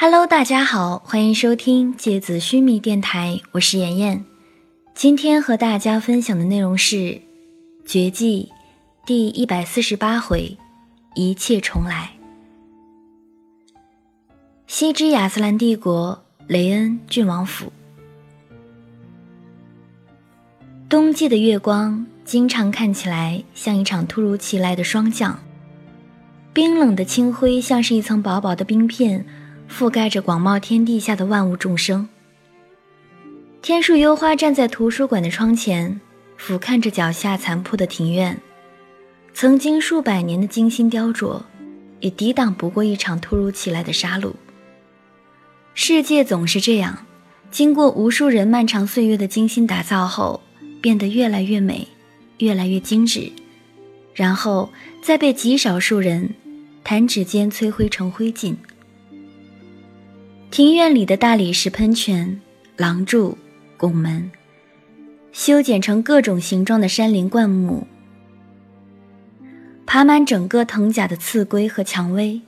Hello，大家好，欢迎收听芥子须弥电台，我是妍妍。今天和大家分享的内容是《绝技》第一百四十八回，一切重来。西之亚斯兰帝国雷恩郡王府，冬季的月光经常看起来像一场突如其来的霜降，冰冷的清辉像是一层薄薄的冰片。覆盖着广袤天地下的万物众生。天树幽花站在图书馆的窗前，俯瞰着脚下残破的庭院。曾经数百年的精心雕琢，也抵挡不过一场突如其来的杀戮。世界总是这样，经过无数人漫长岁月的精心打造后，变得越来越美，越来越精致，然后再被极少数人弹指间摧毁成灰烬。庭院里的大理石喷泉、廊柱、拱门，修剪成各种形状的山林灌木，爬满整个藤甲的刺龟和蔷薇，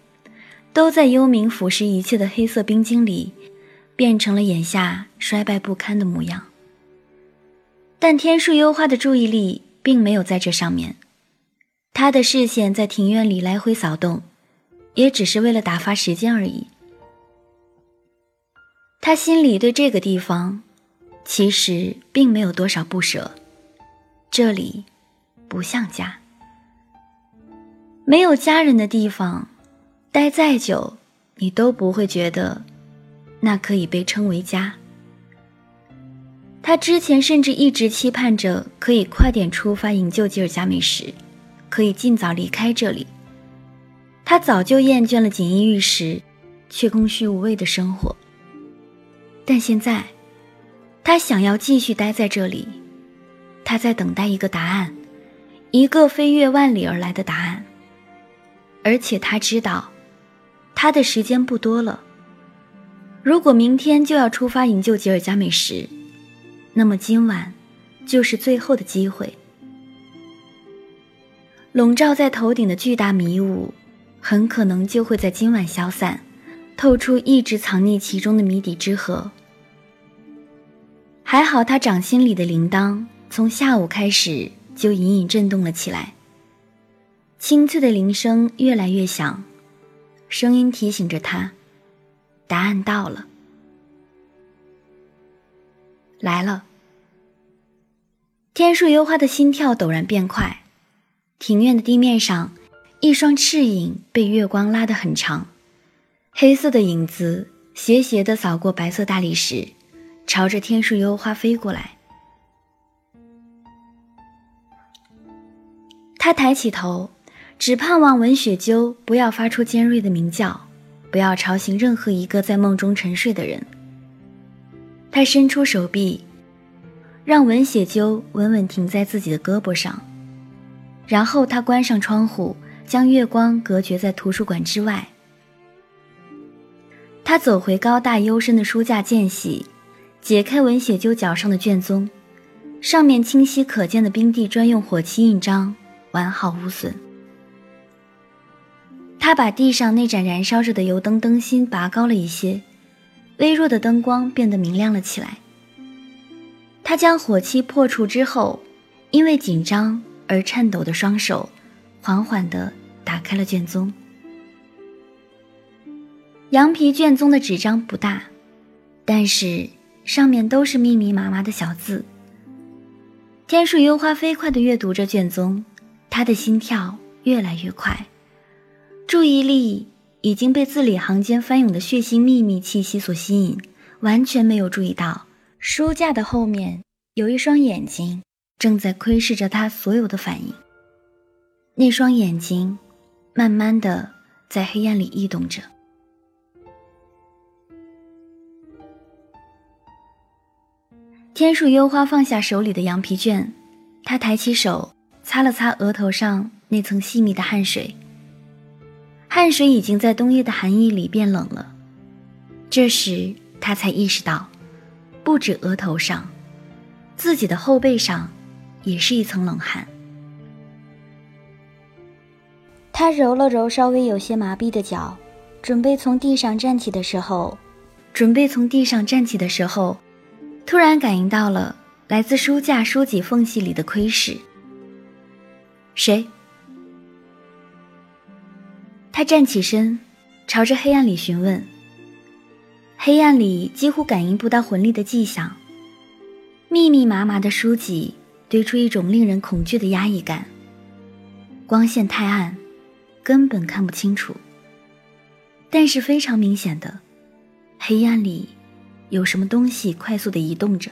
都在幽冥腐蚀一切的黑色冰晶里，变成了眼下衰败不堪的模样。但天树幽花的注意力并没有在这上面，他的视线在庭院里来回扫动，也只是为了打发时间而已。他心里对这个地方，其实并没有多少不舍。这里不像家，没有家人的地方，待再久，你都不会觉得那可以被称为家。他之前甚至一直期盼着可以快点出发营救吉尔加美什，可以尽早离开这里。他早就厌倦了锦衣玉食却空虚无味的生活。但现在，他想要继续待在这里，他在等待一个答案，一个飞越万里而来的答案。而且他知道，他的时间不多了。如果明天就要出发营救吉尔加美什，那么今晚就是最后的机会。笼罩在头顶的巨大迷雾，很可能就会在今晚消散，透出一直藏匿其中的谜底之河。还好，他掌心里的铃铛从下午开始就隐隐震动了起来。清脆的铃声越来越响，声音提醒着他，答案到了，来了。天树幽花的心跳陡然变快。庭院的地面上，一双赤影被月光拉得很长，黑色的影子斜斜地扫过白色大理石。朝着天树幽花飞过来，他抬起头，只盼望文雪鸠不要发出尖锐的鸣叫，不要吵醒任何一个在梦中沉睡的人。他伸出手臂，让文雪鸠稳稳停在自己的胳膊上，然后他关上窗户，将月光隔绝在图书馆之外。他走回高大幽深的书架间隙。解开文雪鸠脚上的卷宗，上面清晰可见的冰帝专用火漆印章完好无损。他把地上那盏燃烧着的油灯灯芯拔高了一些，微弱的灯光变得明亮了起来。他将火漆破除之后，因为紧张而颤抖的双手，缓缓地打开了卷宗。羊皮卷宗的纸张不大，但是。上面都是密密麻麻的小字。天树幽花飞快地阅读着卷宗，他的心跳越来越快，注意力已经被字里行间翻涌的血腥秘密气息所吸引，完全没有注意到书架的后面有一双眼睛正在窥视着他所有的反应。那双眼睛，慢慢的在黑暗里异动着。天树幽花放下手里的羊皮卷，他抬起手擦了擦额头上那层细密的汗水。汗水已经在冬夜的寒意里变冷了。这时他才意识到，不止额头上，自己的后背上也是一层冷汗。他揉了揉稍微有些麻痹的脚，准备从地上站起的时候，准备从地上站起的时候，突然感应到了来自书架书脊缝隙里的窥视。谁？他站起身，朝着黑暗里询问。黑暗里几乎感应不到魂力的迹象，密密麻麻的书籍堆出一种令人恐惧的压抑感。光线太暗，根本看不清楚。但是非常明显的，黑暗里有什么东西快速的移动着。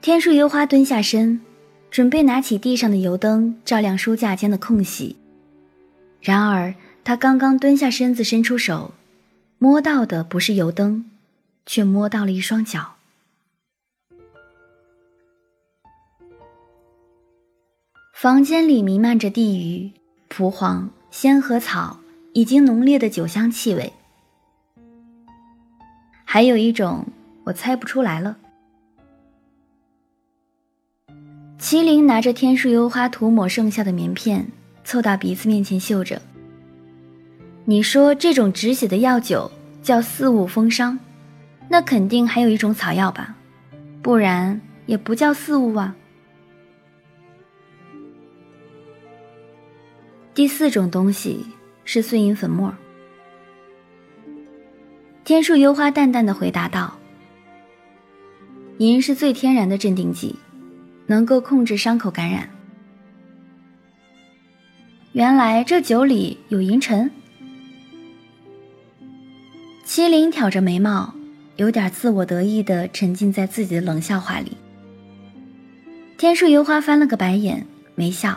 天树幽花蹲下身，准备拿起地上的油灯照亮书架间的空隙。然而，他刚刚蹲下身子，伸出手，摸到的不是油灯，却摸到了一双脚。房间里弥漫着地榆、蒲黄。仙和草以及浓烈的酒香气味，还有一种我猜不出来了。麒麟拿着天树幽花涂抹剩下的棉片，凑到鼻子面前嗅着。你说这种止血的药酒叫四物风伤，那肯定还有一种草药吧？不然也不叫四物啊。第四种东西是碎银粉末。天树幽花淡淡的回答道：“银是最天然的镇定剂，能够控制伤口感染。原来这酒里有银尘。”麒麟挑着眉毛，有点自我得意的沉浸在自己的冷笑话里。天树幽花翻了个白眼，没笑。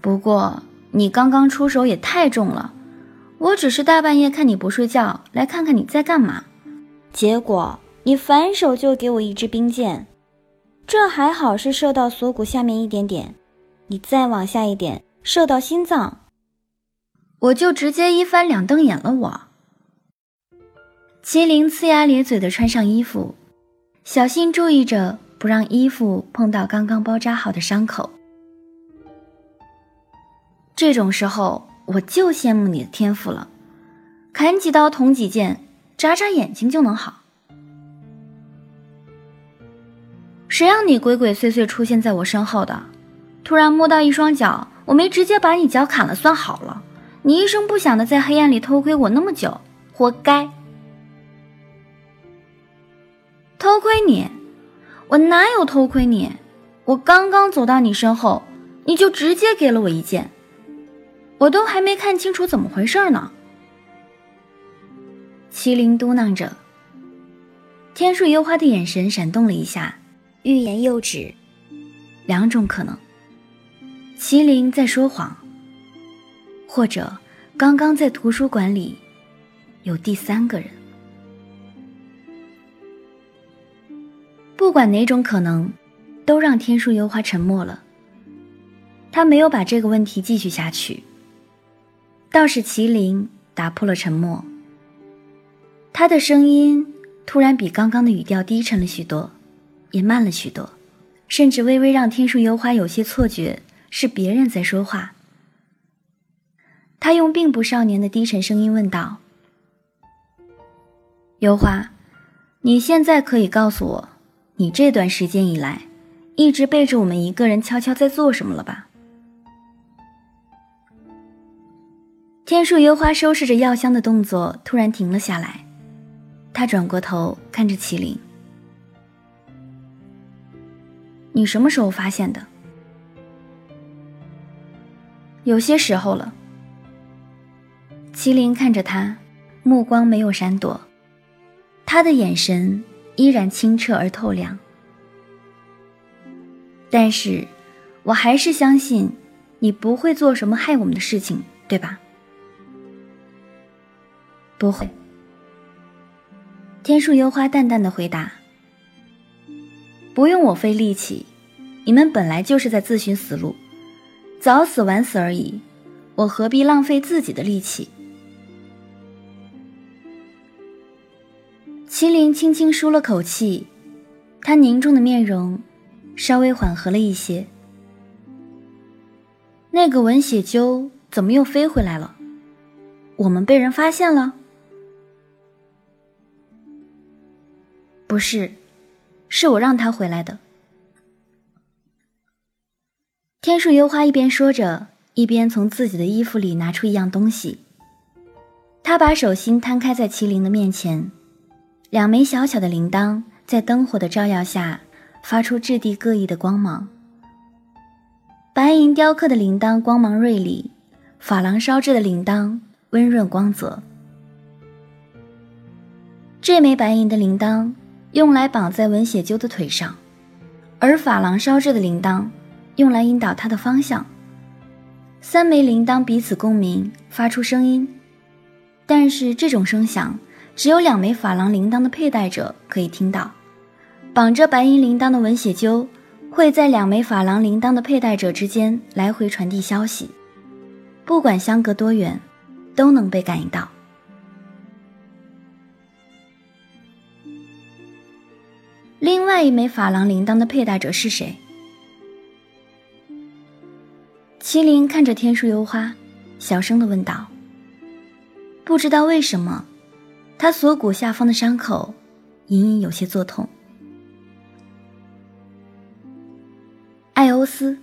不过你刚刚出手也太重了，我只是大半夜看你不睡觉，来看看你在干嘛，结果你反手就给我一支冰箭，这还好是射到锁骨下面一点点，你再往下一点射到心脏，我就直接一翻两瞪眼了。我，麒麟呲牙咧嘴的穿上衣服，小心注意着不让衣服碰到刚刚包扎好的伤口。这种时候，我就羡慕你的天赋了，砍几刀捅几剑，眨眨眼睛就能好。谁让你鬼鬼祟祟出现在我身后的？突然摸到一双脚，我没直接把你脚砍了算好了。你一声不响的在黑暗里偷窥我那么久，活该。偷窥你？我哪有偷窥你？我刚刚走到你身后，你就直接给了我一剑。我都还没看清楚怎么回事呢。麒麟嘟囔着，天树幽花的眼神闪动了一下，欲言又止。两种可能：麒麟在说谎，或者刚刚在图书馆里有第三个人。不管哪种可能，都让天树幽花沉默了。他没有把这个问题继续下去。倒是麒麟打破了沉默，他的声音突然比刚刚的语调低沉了许多，也慢了许多，甚至微微让天树幽花有些错觉是别人在说话。他用并不少年的低沉声音问道：“幽花，你现在可以告诉我，你这段时间以来一直背着我们一个人悄悄在做什么了吧？”天树幽花收拾着药箱的动作突然停了下来，他转过头看着麒麟：“你什么时候发现的？有些时候了。”麒麟看着他，目光没有闪躲，他的眼神依然清澈而透亮。但是，我还是相信你不会做什么害我们的事情，对吧？不会。天树幽花淡淡的回答：“不用我费力气，你们本来就是在自寻死路，早死晚死而已，我何必浪费自己的力气？”麒麟轻轻舒了口气，他凝重的面容稍微缓和了一些。那个文血鸠怎么又飞回来了？我们被人发现了？不是，是我让他回来的。天树幽花一边说着，一边从自己的衣服里拿出一样东西。他把手心摊开在麒麟的面前，两枚小巧的铃铛在灯火的照耀下发出质地各异的光芒。白银雕刻的铃铛光芒锐利，珐琅烧制的铃铛温润光泽。这枚白银的铃铛用来绑在文血鸠的腿上，而珐琅烧制的铃铛用来引导它的方向。三枚铃铛彼此共鸣，发出声音，但是这种声响只有两枚珐琅铃铛的佩戴者可以听到。绑着白银铃铛的文血鸠。会在两枚珐琅铃铛的佩戴者之间来回传递消息，不管相隔多远，都能被感应到。另外一枚珐琅铃铛的佩戴者是谁？麒麟看着天树幽花，小声的问道。不知道为什么，他锁骨下方的伤口隐隐有些作痛。艾欧斯，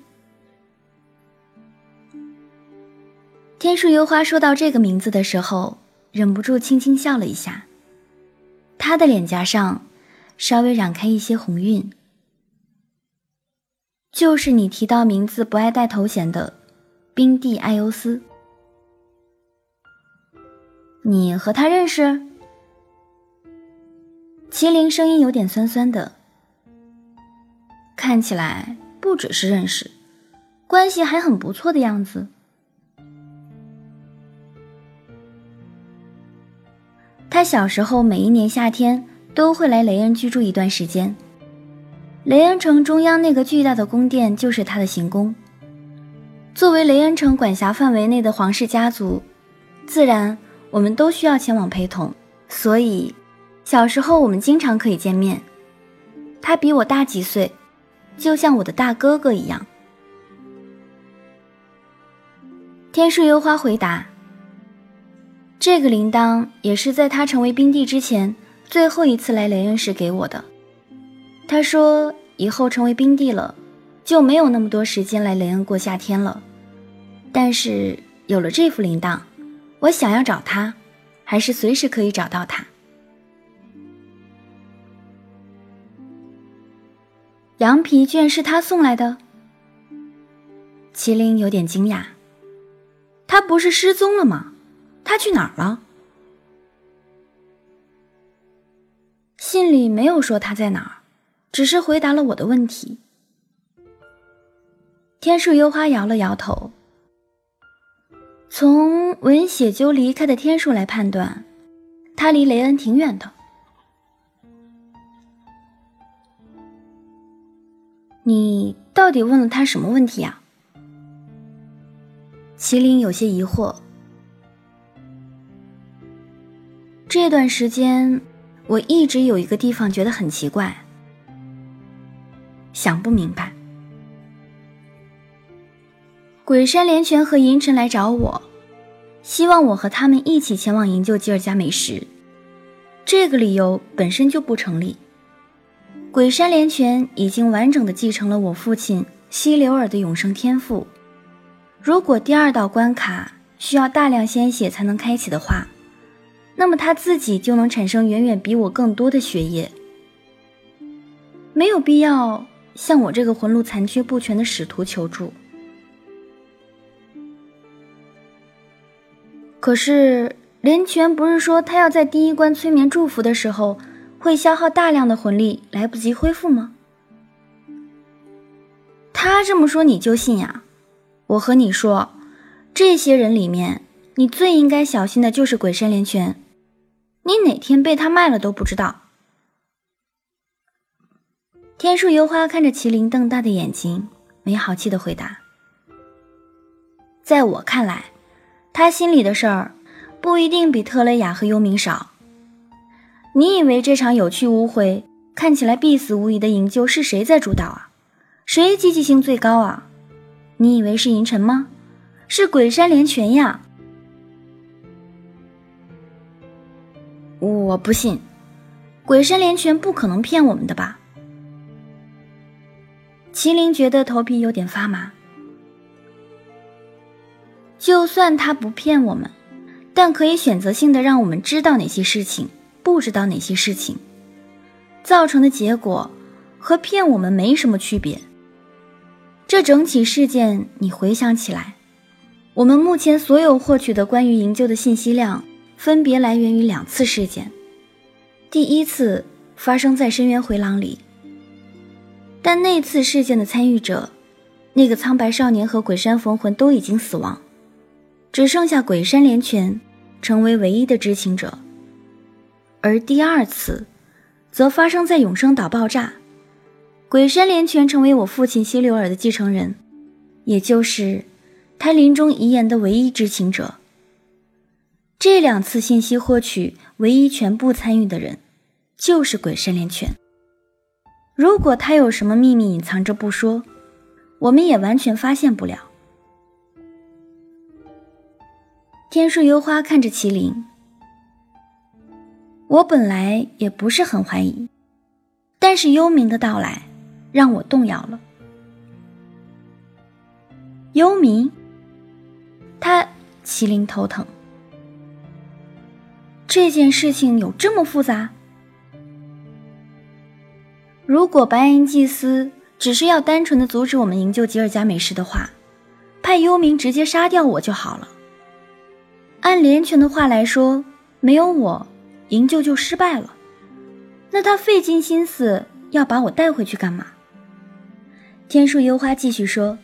天树幽花说到这个名字的时候，忍不住轻轻笑了一下。他的脸颊上稍微染开一些红晕，就是你提到名字不爱带头衔的冰帝艾欧斯。你和他认识？麒麟声音有点酸酸的，看起来。不只是认识，关系还很不错的样子。他小时候每一年夏天都会来雷恩居住一段时间。雷恩城中央那个巨大的宫殿就是他的行宫。作为雷恩城管辖范围内的皇室家族，自然我们都需要前往陪同，所以小时候我们经常可以见面。他比我大几岁。就像我的大哥哥一样，天树幽花回答：“这个铃铛也是在他成为冰帝之前最后一次来雷恩时给我的。他说以后成为冰帝了，就没有那么多时间来雷恩过夏天了。但是有了这副铃铛，我想要找他，还是随时可以找到他。”羊皮卷是他送来的。麒麟有点惊讶，他不是失踪了吗？他去哪儿了？信里没有说他在哪儿，只是回答了我的问题。天树幽花摇了摇头，从文血鸠离开的天数来判断，他离雷恩挺远的。你到底问了他什么问题啊？麒麟有些疑惑。这段时间，我一直有一个地方觉得很奇怪，想不明白。鬼山连泉和银尘来找我，希望我和他们一起前往营救吉尔加美什，这个理由本身就不成立。鬼山连泉已经完整的继承了我父亲希留尔的永生天赋。如果第二道关卡需要大量鲜血才能开启的话，那么他自己就能产生远远比我更多的血液。没有必要向我这个魂路残缺不全的使徒求助。可是连泉不是说他要在第一关催眠祝福的时候？会消耗大量的魂力，来不及恢复吗？他这么说你就信呀？我和你说，这些人里面，你最应该小心的就是鬼山连泉，你哪天被他卖了都不知道。天树幽花看着麒麟瞪大的眼睛，没好气的回答：“在我看来，他心里的事儿不一定比特雷雅和幽冥少。”你以为这场有去无回、看起来必死无疑的营救是谁在主导啊？谁积极性最高啊？你以为是银尘吗？是鬼山连泉呀！我不信，鬼神连泉不可能骗我们的吧？麒麟觉得头皮有点发麻。就算他不骗我们，但可以选择性的让我们知道哪些事情，不知道哪些事情，造成的结果和骗我们没什么区别。这整起事件，你回想起来，我们目前所有获取的关于营救的信息量，分别来源于两次事件。第一次发生在深渊回廊里，但那次事件的参与者，那个苍白少年和鬼山逢魂都已经死亡。只剩下鬼山连泉成为唯一的知情者，而第二次，则发生在永生岛爆炸，鬼山连泉成为我父亲希留尔的继承人，也就是他临终遗言的唯一知情者。这两次信息获取唯一全部参与的人，就是鬼山连泉。如果他有什么秘密隐藏着不说，我们也完全发现不了。天树幽花看着麒麟，我本来也不是很怀疑，但是幽冥的到来让我动摇了。幽冥，他麒麟头疼。这件事情有这么复杂？如果白银祭司只是要单纯的阻止我们营救吉尔加美什的话，派幽冥直接杀掉我就好了。按连泉的话来说，没有我，营救就失败了。那他费尽心思要把我带回去干嘛？天树幽花继续说：“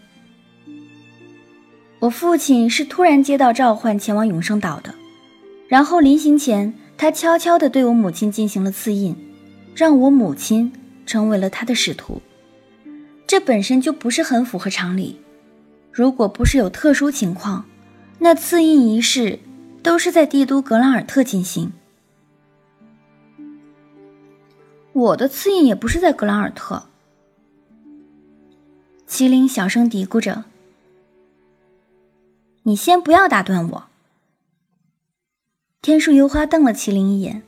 我父亲是突然接到召唤前往永生岛的，然后临行前，他悄悄地对我母亲进行了赐印，让我母亲成为了他的使徒。这本身就不是很符合常理。如果不是有特殊情况，那赐印仪式……”都是在帝都格兰尔特进行。我的刺印也不是在格兰尔特。麒麟小声嘀咕着：“你先不要打断我。”天树幽花瞪了麒麟一眼。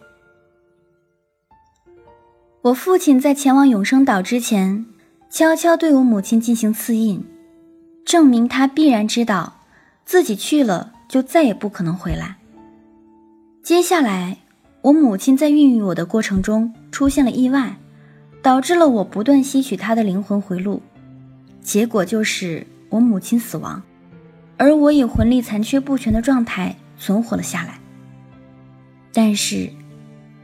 我父亲在前往永生岛之前，悄悄对我母亲进行刺印，证明他必然知道自己去了。就再也不可能回来。接下来，我母亲在孕育我的过程中出现了意外，导致了我不断吸取她的灵魂回路，结果就是我母亲死亡，而我以魂力残缺不全的状态存活了下来。但是，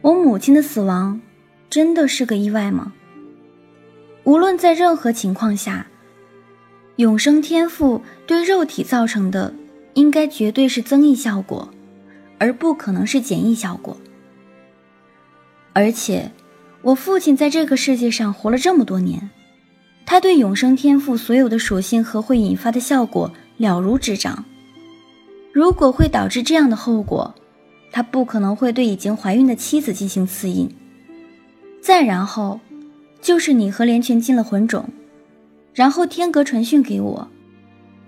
我母亲的死亡真的是个意外吗？无论在任何情况下，永生天赋对肉体造成的。应该绝对是增益效果，而不可能是减益效果。而且，我父亲在这个世界上活了这么多年，他对永生天赋所有的属性和会引发的效果了如指掌。如果会导致这样的后果，他不可能会对已经怀孕的妻子进行赐印。再然后，就是你和连泉进了魂种，然后天阁传讯给我，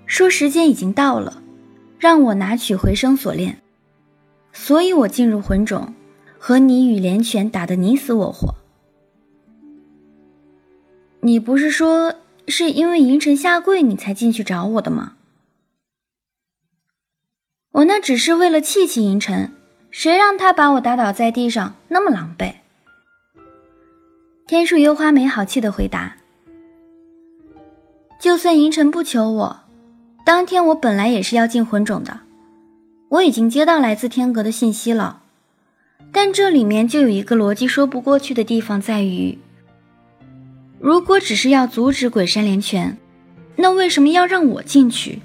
说时间已经到了。让我拿取回声锁链，所以我进入魂种，和你与连泉打得你死我活。你不是说是因为银尘下跪你才进去找我的吗？我那只是为了气气银尘，谁让他把我打倒在地上那么狼狈？天树幽花没好气的回答：“就算银尘不求我。”当天我本来也是要进魂种的，我已经接到来自天阁的信息了，但这里面就有一个逻辑说不过去的地方，在于，如果只是要阻止鬼山连泉，那为什么要让我进去？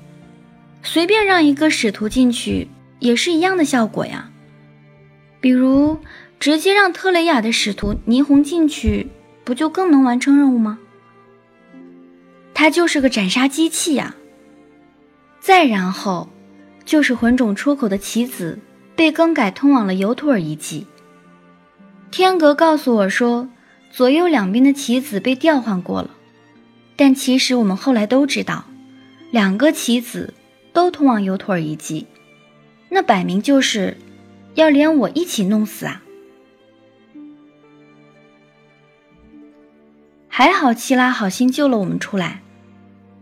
随便让一个使徒进去也是一样的效果呀。比如直接让特雷雅的使徒霓虹进去，不就更能完成任务吗？他就是个斩杀机器呀。再然后，就是魂种出口的棋子被更改，通往了尤图尔遗迹。天格告诉我说，左右两边的棋子被调换过了，但其实我们后来都知道，两个棋子都通往尤托尔遗迹，那摆明就是要连我一起弄死啊！还好七拉好心救了我们出来，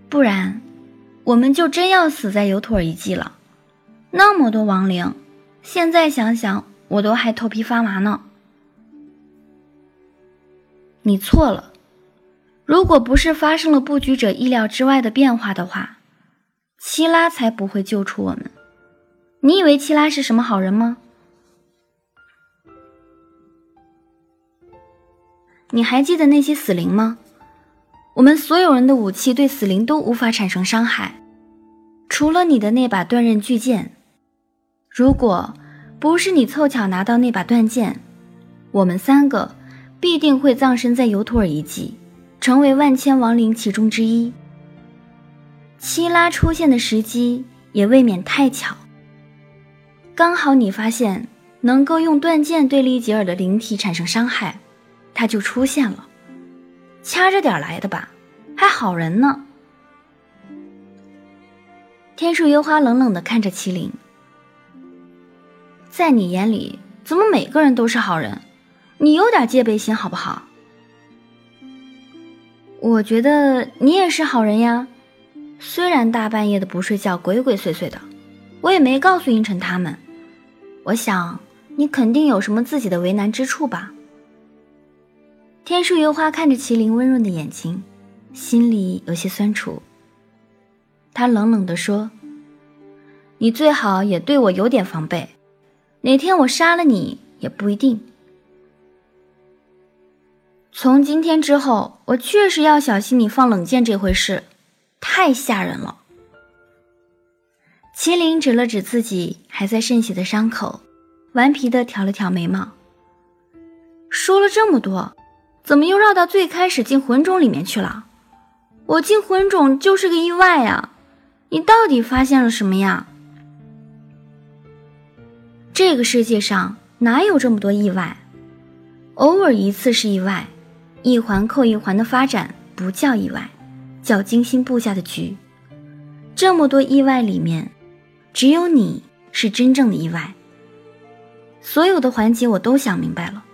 不然我们就真要死在尤托尔遗迹了。那么多亡灵，现在想想我都还头皮发麻呢。你错了，如果不是发生了布局者意料之外的变化的话，七拉才不会救出我们。你以为七拉是什么好人吗？你还记得那些死灵吗？我们所有人的武器对死灵都无法产生伤害，除了你的那把断刃巨剑。如果不是你凑巧拿到那把断剑，我们三个。必定会葬身在尤图尔遗迹，成为万千亡灵其中之一。七拉出现的时机也未免太巧，刚好你发现能够用断剑对利吉尔的灵体产生伤害，他就出现了，掐着点来的吧，还好人呢。天树幽花冷冷地看着麒麟，在你眼里，怎么每个人都是好人？你有点戒备心好不好？我觉得你也是好人呀，虽然大半夜的不睡觉，鬼鬼祟祟的，我也没告诉应晨他们。我想你肯定有什么自己的为难之处吧。天树幽花看着麒麟温润的眼睛，心里有些酸楚。他冷冷地说：“你最好也对我有点防备，哪天我杀了你也不一定。”从今天之后，我确实要小心你放冷箭这回事，太吓人了。麒麟指了指自己还在渗血的伤口，顽皮的挑了挑眉毛。说了这么多，怎么又绕到最开始进魂种里面去了？我进魂种就是个意外呀！你到底发现了什么呀？这个世界上哪有这么多意外？偶尔一次是意外。一环扣一环的发展不叫意外，叫精心布下的局。这么多意外里面，只有你是真正的意外。所有的环节我都想明白了，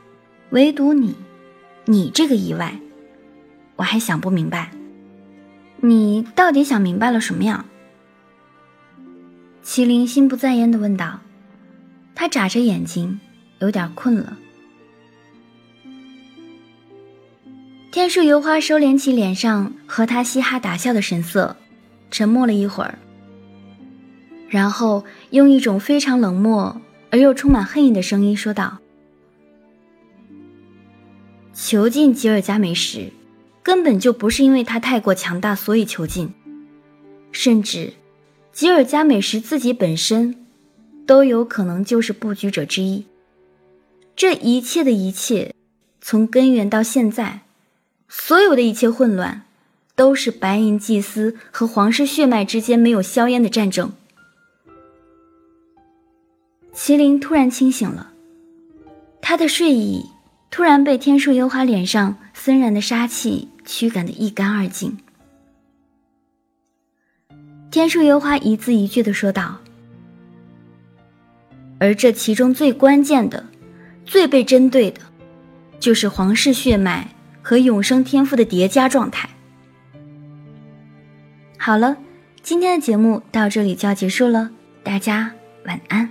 唯独你，你这个意外，我还想不明白。你到底想明白了什么呀？麒麟心不在焉地问道。他眨着眼睛，有点困了。天树油花收敛起脸上和他嘻哈大笑的神色，沉默了一会儿，然后用一种非常冷漠而又充满恨意的声音说道：“囚禁吉尔加美什，根本就不是因为他太过强大所以囚禁，甚至吉尔加美什自己本身都有可能就是布局者之一。这一切的一切，从根源到现在。”所有的一切混乱，都是白银祭司和皇室血脉之间没有硝烟的战争。麒麟突然清醒了，他的睡意突然被天树幽花脸上森然的杀气驱赶得一干二净。天树幽花一字一句的说道：“而这其中最关键的、最被针对的，就是皇室血脉。”和永生天赋的叠加状态。好了，今天的节目到这里就要结束了，大家晚安。